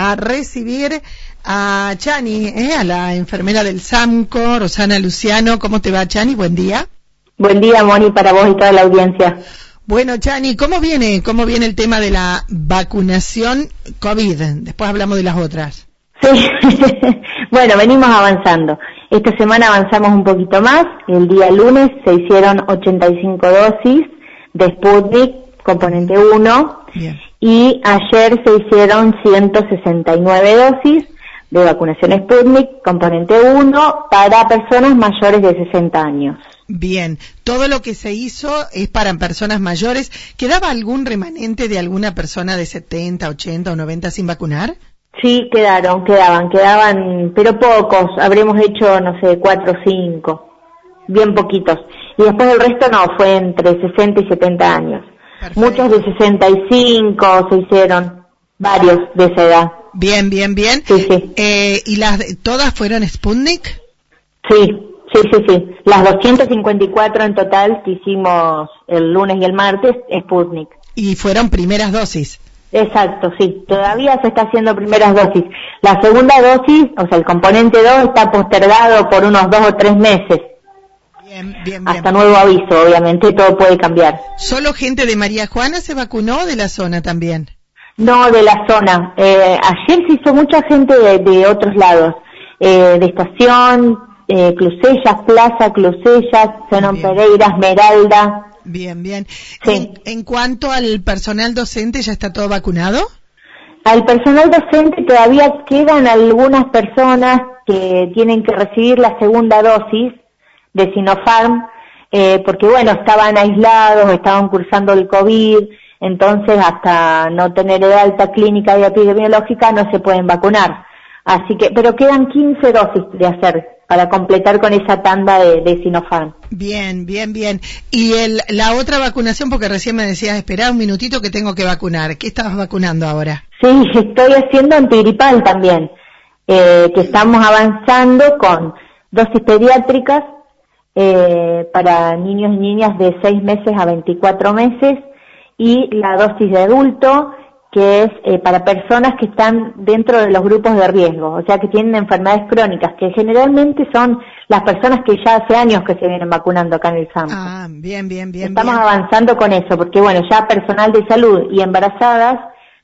a recibir a Chani, ¿eh? a la enfermera del SAMCO, Rosana Luciano. ¿Cómo te va, Chani? Buen día. Buen día, Moni, para vos y toda la audiencia. Bueno, Chani, ¿cómo viene, cómo viene el tema de la vacunación COVID? Después hablamos de las otras. Sí, bueno, venimos avanzando. Esta semana avanzamos un poquito más. El día lunes se hicieron 85 dosis de Sputnik, componente 1. Y ayer se hicieron 169 dosis de vacunación Sputnik, componente 1, para personas mayores de 60 años. Bien, todo lo que se hizo es para personas mayores. ¿Quedaba algún remanente de alguna persona de 70, 80 o 90 sin vacunar? Sí, quedaron, quedaban, quedaban, pero pocos. Habremos hecho, no sé, cuatro o cinco, bien poquitos. Y después el resto no, fue entre 60 y 70 años. Muchos de 65 se hicieron, varios de esa edad. Bien, bien, bien. Sí, sí. Eh, ¿Y las todas fueron Sputnik? Sí, sí, sí, sí. Las 254 en total que hicimos el lunes y el martes, Sputnik. ¿Y fueron primeras dosis? Exacto, sí. Todavía se está haciendo primeras dosis. La segunda dosis, o sea, el componente 2 está postergado por unos dos o tres meses. Bien, bien, bien. Hasta nuevo aviso, obviamente, todo puede cambiar. ¿Solo gente de María Juana se vacunó de la zona también? No, de la zona. Eh, ayer se hizo mucha gente de, otros lados. Eh, de Estación, eh, Clusellas, Plaza, Clusellas, Zenón Pereira, Esmeralda. Bien, bien. En, cuanto al personal docente, ¿ya está todo vacunado? Al personal docente todavía quedan algunas personas que tienen que recibir la segunda dosis de Sinopharm, eh, porque bueno, estaban aislados, estaban cursando el COVID, entonces hasta no tener de alta clínica y epidemiológica no se pueden vacunar. Así que, pero quedan 15 dosis de hacer para completar con esa tanda de, de Sinopharm. Bien, bien, bien. Y el, la otra vacunación, porque recién me decías, espera un minutito que tengo que vacunar. ¿Qué estabas vacunando ahora? Sí, estoy haciendo antigripal también, eh, que estamos avanzando con dosis pediátricas eh, para niños y niñas de 6 meses a 24 meses y la dosis de adulto que es eh, para personas que están dentro de los grupos de riesgo, o sea, que tienen enfermedades crónicas, que generalmente son las personas que ya hace años que se vienen vacunando acá en el SAMP. Ah, bien, bien, bien. Estamos avanzando con eso, porque bueno, ya personal de salud y embarazadas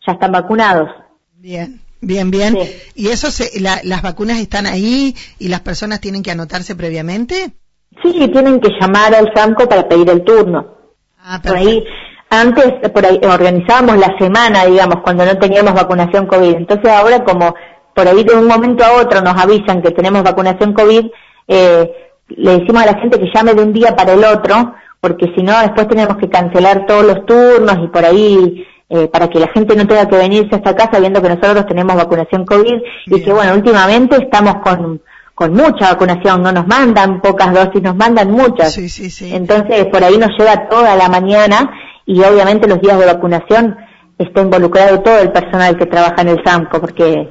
ya están vacunados. Bien. Bien, bien. ¿Y eso se, las vacunas están ahí y las personas tienen que anotarse previamente? Sí, tienen que llamar al SAMCO para pedir el turno. Ah, Por ahí antes por ahí, organizábamos la semana, digamos, cuando no teníamos vacunación COVID. Entonces ahora como por ahí de un momento a otro nos avisan que tenemos vacunación COVID, eh, le decimos a la gente que llame de un día para el otro, porque si no después tenemos que cancelar todos los turnos y por ahí eh, para que la gente no tenga que venirse hasta acá sabiendo que nosotros tenemos vacunación COVID y que bueno, últimamente estamos con con mucha vacunación, no nos mandan pocas dosis, nos mandan muchas. Sí, sí, sí. Entonces, por ahí nos lleva toda la mañana y obviamente los días de vacunación está involucrado todo el personal que trabaja en el SAMCO, porque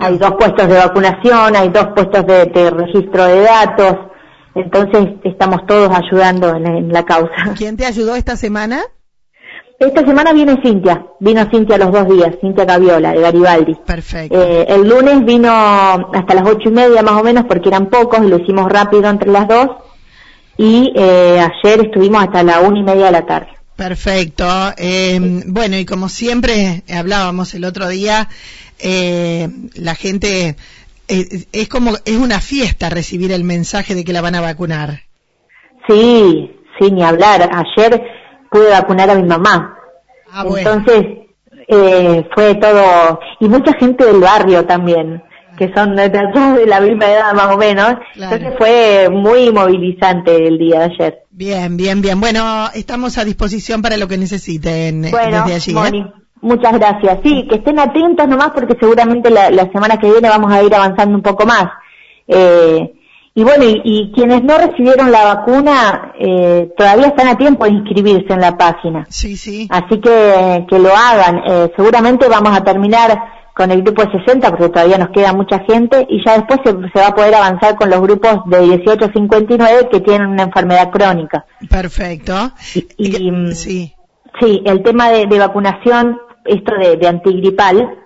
hay dos puestos de vacunación, hay dos puestos de, registro de datos, entonces estamos todos ayudando en, la causa. ¿Quién te ayudó esta semana? Esta semana viene Cintia, vino Cintia los dos días, Cintia Gaviola, de Garibaldi. Perfecto. Eh, el lunes vino hasta las ocho y media más o menos, porque eran pocos, y lo hicimos rápido entre las dos, y eh, ayer estuvimos hasta la una y media de la tarde. Perfecto. Eh, bueno, y como siempre hablábamos el otro día, eh, la gente eh, es como es una fiesta recibir el mensaje de que la van a vacunar. Sí, sí, ni hablar. Ayer pude vacunar a mi mamá. Ah, Entonces eh, fue todo y mucha gente del barrio también que son de, de la misma edad más o menos. Entonces fue muy movilizante el día de ayer. Bien, bien, bien. Bueno, estamos a disposición para lo que necesiten eh, bueno, desde allí. ¿eh? muchas gracias. Sí, que estén atentos nomás porque seguramente la, semana que viene vamos a ir avanzando un poco más. Eh, y bueno, y, quienes no recibieron la vacuna eh, todavía están a tiempo de inscribirse en la página. Sí, sí. Así que que lo hagan. Eh, seguramente vamos a terminar con el grupo de 60 porque todavía nos queda mucha gente y ya después se, va a poder avanzar con los grupos de 18 a 59 que tienen una enfermedad crónica. Perfecto. Y, mm, sí. Sí, el tema de, vacunación, esto de, antigripal,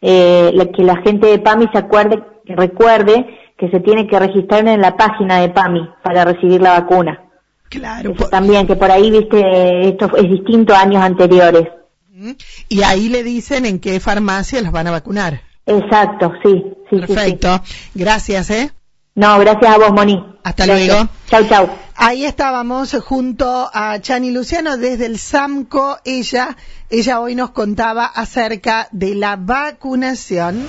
eh, que la gente de PAMI se acuerde, recuerde que se tiene que registrar en la página de PAMI para recibir la vacuna. Claro. También, que por ahí, viste, esto es distinto a años anteriores. Y ahí le dicen en qué farmacia los van a vacunar. Exacto, sí. sí Perfecto. Gracias, ¿eh? No, gracias a vos, Moni. Hasta luego. Chau, chau. Ahí estábamos junto a Chani Luciano desde el SAMCO. Ella, ella hoy nos contaba acerca de la vacunación.